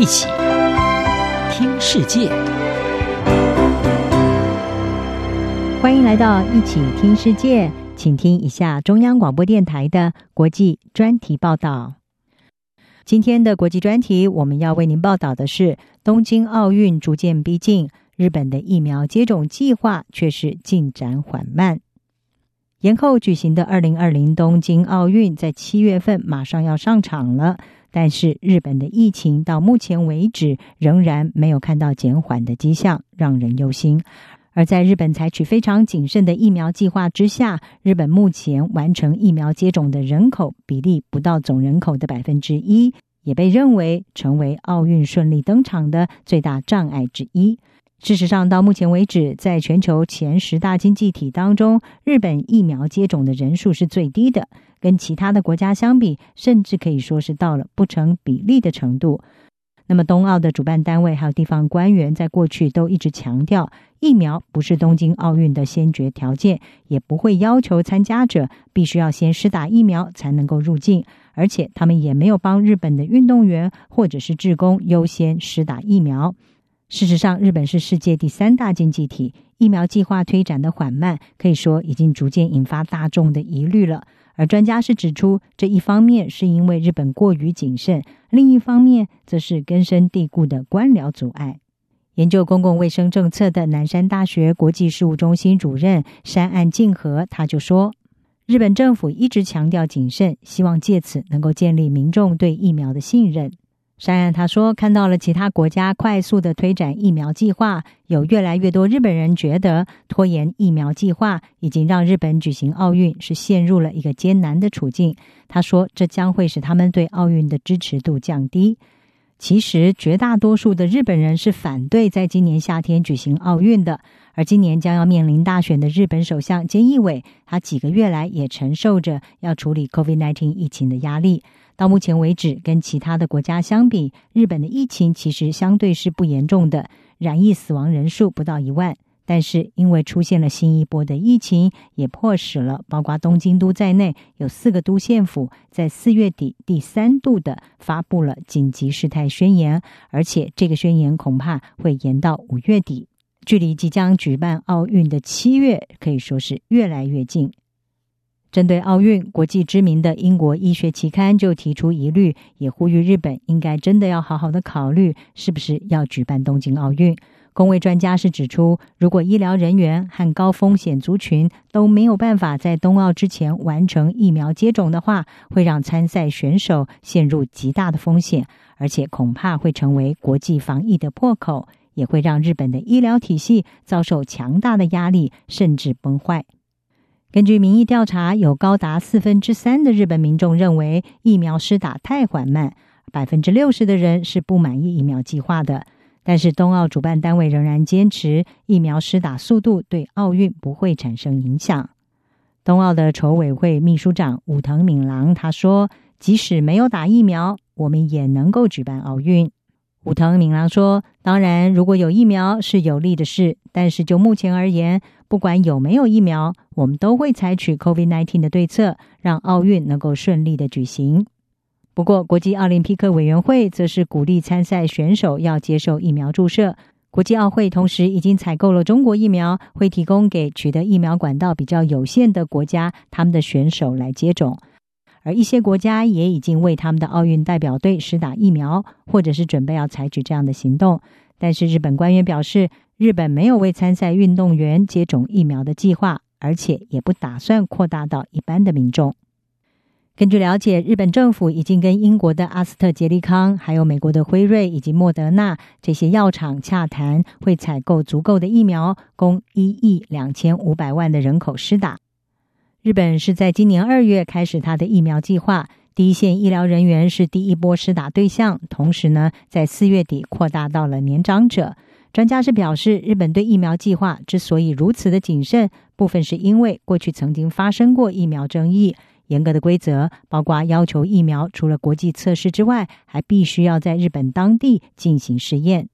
一起听世界，欢迎来到一起听世界，请听一下中央广播电台的国际专题报道。今天的国际专题，我们要为您报道的是：东京奥运逐渐逼近，日本的疫苗接种计划却是进展缓慢。延后举行的二零二零东京奥运在七月份马上要上场了，但是日本的疫情到目前为止仍然没有看到减缓的迹象，让人忧心。而在日本采取非常谨慎的疫苗计划之下，日本目前完成疫苗接种的人口比例不到总人口的百分之一，也被认为成为奥运顺利登场的最大障碍之一。事实上，到目前为止，在全球前十大经济体当中，日本疫苗接种的人数是最低的，跟其他的国家相比，甚至可以说是到了不成比例的程度。那么，东奥的主办单位还有地方官员在过去都一直强调，疫苗不是东京奥运的先决条件，也不会要求参加者必须要先施打疫苗才能够入境，而且他们也没有帮日本的运动员或者是志工优先施打疫苗。事实上，日本是世界第三大经济体，疫苗计划推展的缓慢，可以说已经逐渐引发大众的疑虑了。而专家是指出，这一方面是因为日本过于谨慎，另一方面则是根深蒂固的官僚阻碍。研究公共卫生政策的南山大学国际事务中心主任山岸静和他就说：“日本政府一直强调谨慎，希望借此能够建立民众对疫苗的信任。”山岸他说：“看到了其他国家快速的推展疫苗计划，有越来越多日本人觉得拖延疫苗计划已经让日本举行奥运是陷入了一个艰难的处境。”他说：“这将会使他们对奥运的支持度降低。”其实，绝大多数的日本人是反对在今年夏天举行奥运的。而今年将要面临大选的日本首相菅义伟，他几个月来也承受着要处理 COVID-19 疫情的压力。到目前为止，跟其他的国家相比，日本的疫情其实相对是不严重的，染疫死亡人数不到一万。但是因为出现了新一波的疫情，也迫使了包括东京都在内有四个都县府在四月底第三度的发布了紧急事态宣言，而且这个宣言恐怕会延到五月底，距离即将举办奥运的七月可以说是越来越近。针对奥运，国际知名的英国医学期刊就提出疑虑，也呼吁日本应该真的要好好的考虑，是不是要举办东京奥运。公卫专家是指出，如果医疗人员和高风险族群都没有办法在冬奥之前完成疫苗接种的话，会让参赛选手陷入极大的风险，而且恐怕会成为国际防疫的破口，也会让日本的医疗体系遭受强大的压力，甚至崩坏。根据民意调查，有高达四分之三的日本民众认为疫苗施打太缓慢，百分之六十的人是不满意疫苗计划的。但是冬奥主办单位仍然坚持疫苗施打速度对奥运不会产生影响。冬奥的筹委会秘书长武藤敏郎他说：“即使没有打疫苗，我们也能够举办奥运。”武藤敏郎说：“当然，如果有疫苗是有利的事，但是就目前而言。”不管有没有疫苗，我们都会采取 COVID-19 的对策，让奥运能够顺利的举行。不过，国际奥林匹克委员会则是鼓励参赛选手要接受疫苗注射。国际奥会同时已经采购了中国疫苗，会提供给取得疫苗管道比较有限的国家，他们的选手来接种。而一些国家也已经为他们的奥运代表队施打疫苗，或者是准备要采取这样的行动。但是日本官员表示，日本没有为参赛运动员接种疫苗的计划，而且也不打算扩大到一般的民众。根据了解，日本政府已经跟英国的阿斯特捷利康、还有美国的辉瑞以及莫德纳这些药厂洽谈，会采购足够的疫苗，供一亿两千五百万的人口施打。日本是在今年二月开始他的疫苗计划，第一线医疗人员是第一波施打对象，同时呢，在四月底扩大到了年长者。专家是表示，日本对疫苗计划之所以如此的谨慎，部分是因为过去曾经发生过疫苗争议，严格的规则包括要求疫苗除了国际测试之外，还必须要在日本当地进行试验。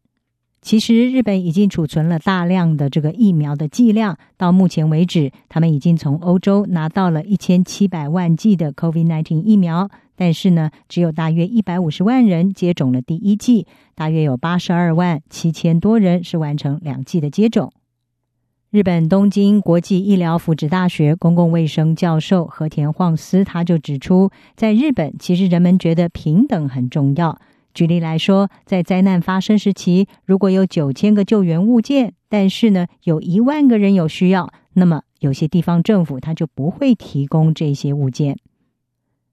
其实，日本已经储存了大量的这个疫苗的剂量，到目前为止，他们已经从欧洲拿到了一千七百万剂的 COVID-19 疫苗，但是呢，只有大约一百五十万人接种了第一剂，大约有八十二万七千多人是完成两剂的接种。日本东京国际医疗福祉大学公共卫生教授和田晃司他就指出，在日本，其实人们觉得平等很重要。举例来说，在灾难发生时期，如果有九千个救援物件，但是呢，有一万个人有需要，那么有些地方政府他就不会提供这些物件。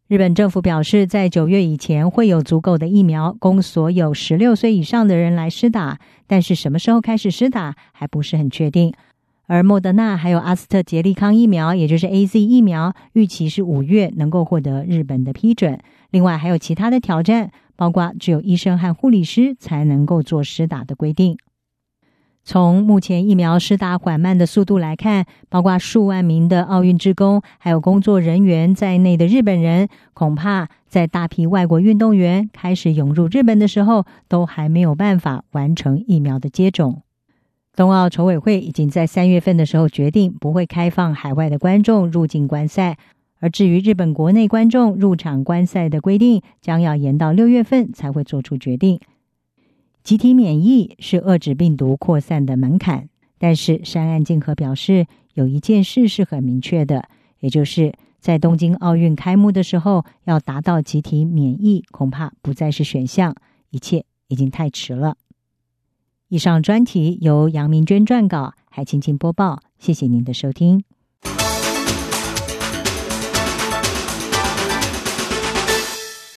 日本政府表示，在九月以前会有足够的疫苗供所有十六岁以上的人来施打，但是什么时候开始施打还不是很确定。而莫德纳还有阿斯特捷利康疫苗，也就是 AZ 疫苗，预期是五月能够获得日本的批准。另外还有其他的挑战。包括只有医生和护理师才能够做施打的规定。从目前疫苗施打缓慢的速度来看，包括数万名的奥运职工还有工作人员在内的日本人，恐怕在大批外国运动员开始涌入日本的时候，都还没有办法完成疫苗的接种。冬奥筹委会已经在三月份的时候决定，不会开放海外的观众入境观赛。而至于日本国内观众入场观赛的规定，将要延到六月份才会做出决定。集体免疫是遏制病毒扩散的门槛，但是山岸静和表示，有一件事是很明确的，也就是在东京奥运开幕的时候，要达到集体免疫，恐怕不再是选项，一切已经太迟了。以上专题由杨明娟撰稿，海青青播报，谢谢您的收听。